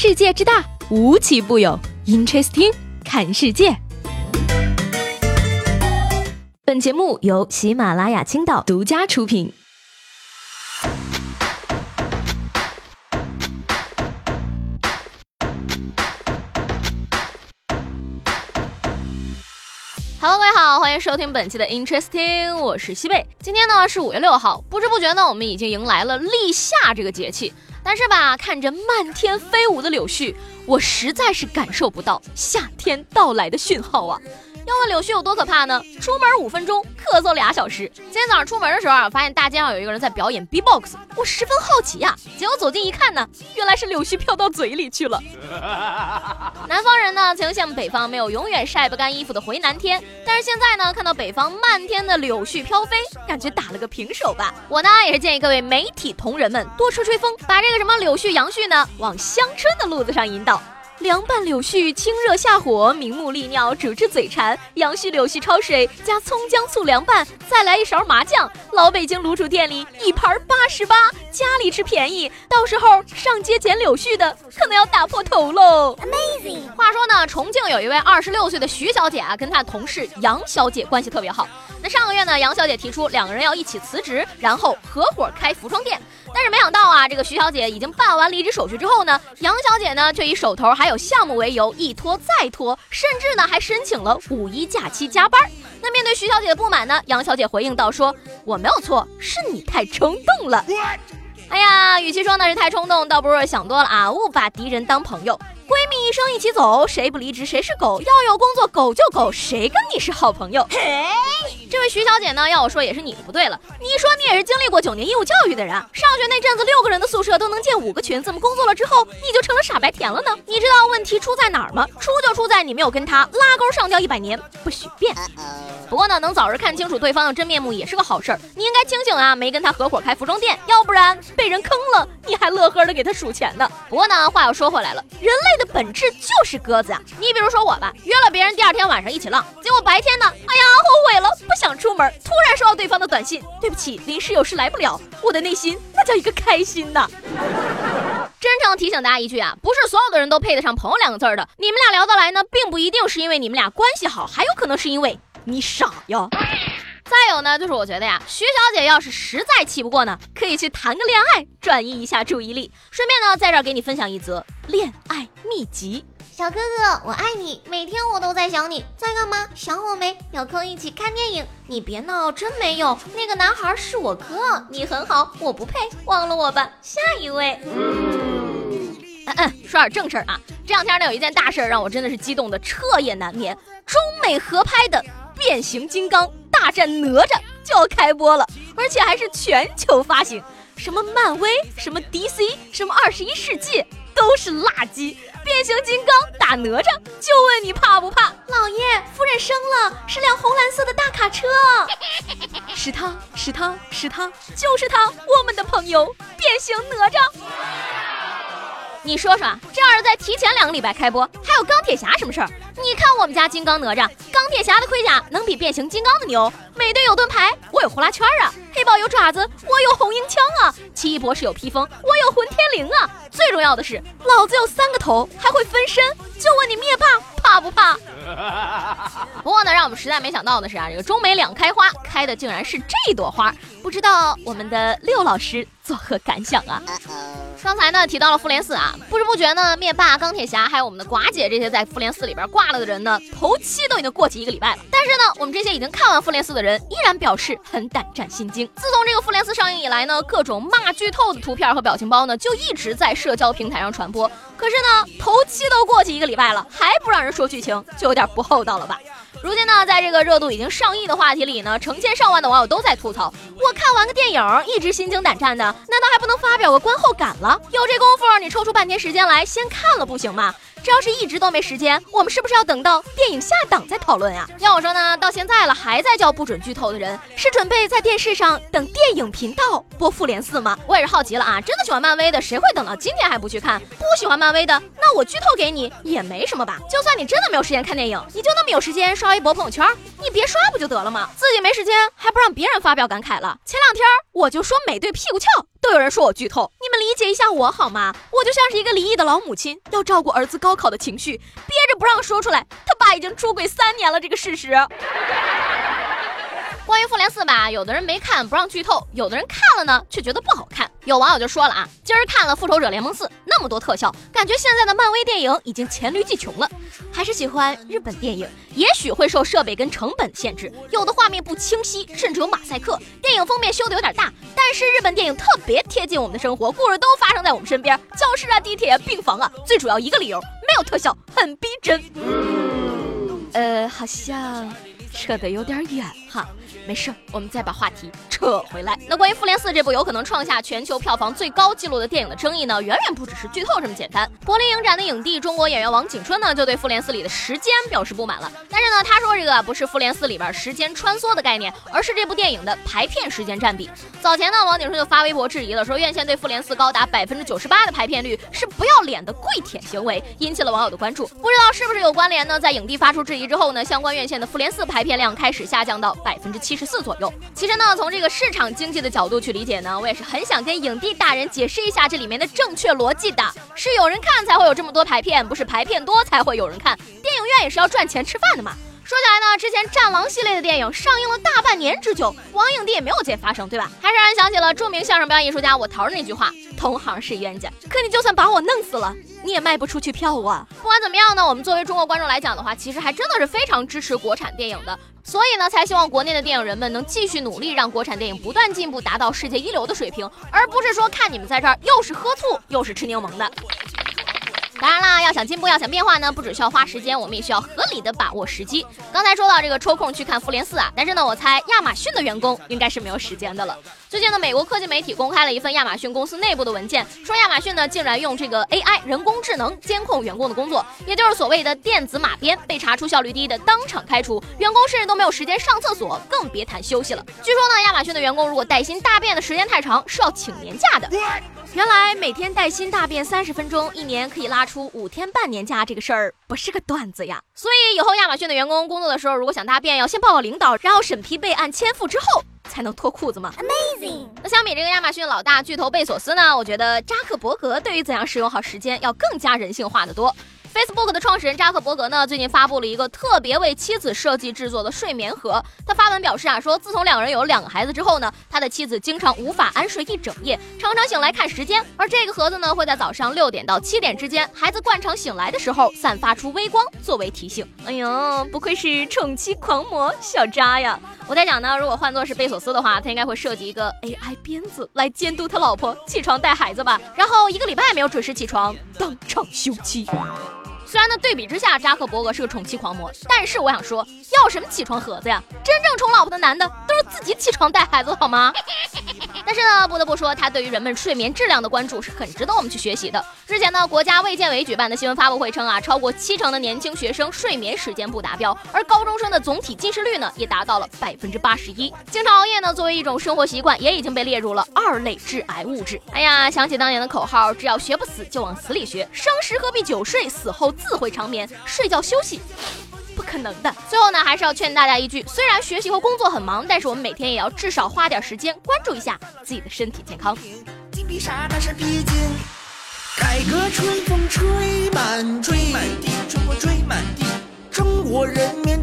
世界之大，无奇不有。Interesting，看世界。本节目由喜马拉雅青岛独家出品。Hello，各位好，欢迎收听本期的 Interesting，我是西贝。今天呢是五月六号，不知不觉呢，我们已经迎来了立夏这个节气。但是吧，看着漫天飞舞的柳絮，我实在是感受不到夏天到来的讯号啊。要问柳絮有多可怕呢？出门五分钟，咳嗽俩小时。今天早上出门的时候啊，发现大街上有一个人在表演 B-box，我十分好奇呀。结果走近一看呢，原来是柳絮飘到嘴里去了。南方人呢，曾羡慕北方没有永远晒不干衣服的回南天，但是现在呢，看到北方漫天的柳絮飘飞，感觉打了个平手吧。我呢，也是建议各位媒体同仁们多吹吹风，把这个什么柳絮杨絮呢，往乡村的路子上引导。凉拌柳絮，清热下火，明目利尿，主治嘴馋。杨絮、柳絮焯水，加葱姜醋凉拌，再来一勺麻酱。老北京卤煮店里一盘八十八，家里吃便宜，到时候上街捡柳絮的可能要打破头喽。Amazing！话说呢，重庆有一位二十六岁的徐小姐啊，跟她同事杨小姐关系特别好。那上个月呢，杨小姐提出两个人要一起辞职，然后合伙开服装店。但是没想到啊，这个徐小姐已经办完离职手续之后呢，杨小姐呢却以手头还有项目为由一拖再拖，甚至呢还申请了五一假期加班。那面对徐小姐的不满呢，杨小姐回应道说：“我没有错，是你太冲动了。”哎呀，与其说那是太冲动，倒不如想多了啊，勿把敌人当朋友。闺蜜一生一起走，谁不离职谁是狗。要有工作狗就狗，谁跟你是好朋友？这位徐小姐呢，要我说也是你的不对了。你说你也是经历过九年义务教育的人，上学那阵子六个人的宿舍都能建五个群，怎么工作了之后你就成了傻白甜了呢？你知道问题出在哪儿吗？出就出在你没有跟他拉钩上吊一百年，不许变。不过呢，能早日看清楚对方的真面目也是个好事儿。你应该清醒啊，没跟他合伙开服装店，要不然被人坑了，你还乐呵的给他数钱呢。不过呢，话又说回来了，人类的本质就是鸽子啊。你比如说我吧，约了别人第二天晚上一起浪，结果白天呢，哎呀，后悔了，不想出门，突然收到对方的短信，对不起，临时有事来不了。我的内心那叫一个开心呐。真诚提醒大家一句啊，不是所有的人都配得上朋友两个字的。你们俩聊得来呢，并不一定是因为你们俩关系好，还有可能是因为。你傻呀！再有呢，就是我觉得呀，徐小姐要是实在气不过呢，可以去谈个恋爱，转移一下注意力。顺便呢，在这儿给你分享一则恋爱秘籍。小哥哥，我爱你，每天我都在想你，在干嘛？想我没？有空一起看电影？你别闹，真没有。那个男孩是我哥，你很好，我不配，忘了我吧。下一位。嗯嗯，说点正事儿啊。这两天呢，有一件大事让我真的是激动的彻夜难眠。中美合拍的。变形金刚大战哪吒就要开播了，而且还是全球发行。什么漫威，什么 DC，什么二十一世纪，都是垃圾。变形金刚打哪吒，就问你怕不怕？老爷，夫人生了，是辆红蓝色的大卡车。是他是他是他，就是他，我们的朋友变形哪吒。你说说，这要是在提前两个礼拜开播，还有钢铁侠什么事儿？你看我们家金刚哪吒，钢铁侠的盔甲能比变形金刚的牛？美队有盾牌，我有呼啦圈啊；黑豹有爪子，我有红缨枪啊；奇异博士有披风，我有混天绫啊。最重要的是，老子有三个头，还会分身。就问你灭霸怕不怕？不过呢，让我们实在没想到的是啊，这个中美两开花，开的竟然是这朵花，不知道我们的六老师作何感想啊？刚才呢提到了复联四啊，不知不觉呢，灭霸、钢铁侠还有我们的寡姐这些在复联四里边挂了的人呢，头七都已经过去一个礼拜了。但是呢，我们这些已经看完复联四的人依然表示很胆战心惊。自从这个复联四上映以来呢，各种骂剧透的图片和表情包呢就一直在社交平台上传播。可是呢，头七都过去一个礼拜了，还不让人说剧情，就有点不厚道了吧？如今呢，在这个热度已经上亿的话题里呢，成千上万的网友都在吐槽：我看完个电影，一直心惊胆战的，难道还不能发表个观后感了？有这功夫，你抽出半天时间来先看了不行吗？这要是一直都没时间，我们是不是要等到电影下档再讨论呀？要我说呢，到现在了还在叫不准剧透的人，是准备在电视上等电影频道播复联四吗？我也是好奇了啊！真的喜欢漫威的，谁会等到今天还不去看？不喜欢漫威的，那我剧透给你也没什么吧？就算你真的没有时间看电影，你就那么有时间刷微博、朋友圈，你别刷不就得了吗？自己没时间还不让别人发表感慨了？前两天我就说美队屁股翘。都有人说我剧透，你们理解一下我好吗？我就像是一个离异的老母亲，要照顾儿子高考的情绪，憋着不让说出来，他爸已经出轨三年了这个事实。关于复联四吧，有的人没看不让剧透，有的人看了呢却觉得不好看。有网友就说了啊，今儿看了复仇者联盟四，那么多特效，感觉现在的漫威电影已经黔驴技穷了，还是喜欢日本电影。也许会受设备跟成本限制，有的画面不清晰，甚至有马赛克，电影封面修的有点大。但是日本电影特别贴近我们的生活，故事都发生在我们身边，教室啊、地铁、啊病房啊。最主要一个理由，没有特效，很逼真。呃，好像。扯得有点远哈，没事，我们再把话题扯回来。那关于《复联四》这部有可能创下全球票房最高纪录的电影的争议呢，远远不只是剧透这么简单。柏林影展的影帝中国演员王景春呢，就对《复联四》里的时间表示不满了。但是呢，他说这个不是《复联四》里边时间穿梭的概念，而是这部电影的排片时间占比。早前呢，王景春就发微博质疑了，说院线对《复联四》高达百分之九十八的排片率是不要脸的跪舔行为，引起了网友的关注。不知道是不是有关联呢？在影帝发出质疑之后呢，相关院线的《复联四》排片量开始下降到百分之七十四左右。其实呢，从这个市场经济的角度去理解呢，我也是很想跟影帝大人解释一下这里面的正确逻辑的。是有人看才会有这么多排片，不是排片多才会有人看。电影院也是要赚钱吃饭的嘛。说起来呢，之前《战狼》系列的电影上映了大半年之久，王影帝也没有见发生，对吧？还是让人想起了著名相声表演艺术家我桃儿那句话：“同行是冤家，可你就算把我弄死了，你也卖不出去票啊。”不管怎么样呢，我们作为中国观众来讲的话，其实还真的是非常支持国产电影的，所以呢，才希望国内的电影人们能继续努力，让国产电影不断进步，达到世界一流的水平，而不是说看你们在这儿又是喝醋又是吃柠檬的。当然啦，要想进步，要想变化呢，不只需要花时间，我们也需要合理的把握时机。刚才说到这个抽空去看复联四啊，但是呢，我猜亚马逊的员工应该是没有时间的了。最近呢，美国科技媒体公开了一份亚马逊公司内部的文件，说亚马逊呢竟然用这个 AI 人工智能监控员工的工作，也就是所谓的电子马鞭，被查出效率低的当场开除，员工甚至都没有时间上厕所，更别谈休息了。据说呢，亚马逊的员工如果带薪大便的时间太长，是要请年假的。原来每天带薪大便三十分钟，一年可以拉出五天半年假，这个事儿不是个段子呀。所以以后亚马逊的员工工作的时候，如果想大便，要先报告领导，然后审批备案签付之后，才能脱裤子吗？Amazing。那相比这个亚马逊老大巨头贝索斯呢，我觉得扎克伯格对于怎样使用好时间要更加人性化的多。Facebook 的创始人扎克伯格呢，最近发布了一个特别为妻子设计制作的睡眠盒。他发文表示啊，说自从两个人有了两个孩子之后呢，他的妻子经常无法安睡一整夜，常常醒来看时间。而这个盒子呢，会在早上六点到七点之间，孩子惯常醒来的时候，散发出微光作为提醒。哎呦，不愧是宠妻狂魔小扎呀！我在想呢，如果换作是贝索斯的话，他应该会设计一个 AI 鞭子来监督他老婆起床带孩子吧，然后一个礼拜没有准时起床，当场休妻。虽然呢，对比之下，扎克伯格是个宠妻狂魔，但是我想说，要什么起床盒子呀？真正宠老婆的男的都是自己起床带孩子，好吗？但是呢，不得不说，他对于人们睡眠质量的关注是很值得我们去学习的。之前呢，国家卫健委举办的新闻发布会称啊，超过七成的年轻学生睡眠时间不达标，而高中生的总体近视率呢，也达到了百分之八十一。经常熬夜呢，作为一种生活习惯，也已经被列入了二类致癌物质。哎呀，想起当年的口号，只要学不死，就往死里学。生时何必久睡，死后自会长眠。睡觉休息。不可能的。最后呢，还是要劝大家一句：虽然学习和工作很忙，但是我们每天也要至少花点时间关注一下自己的身体健康。金币沙那是披荆，改革春风吹满，吹满地，中国吹满地，中国人民。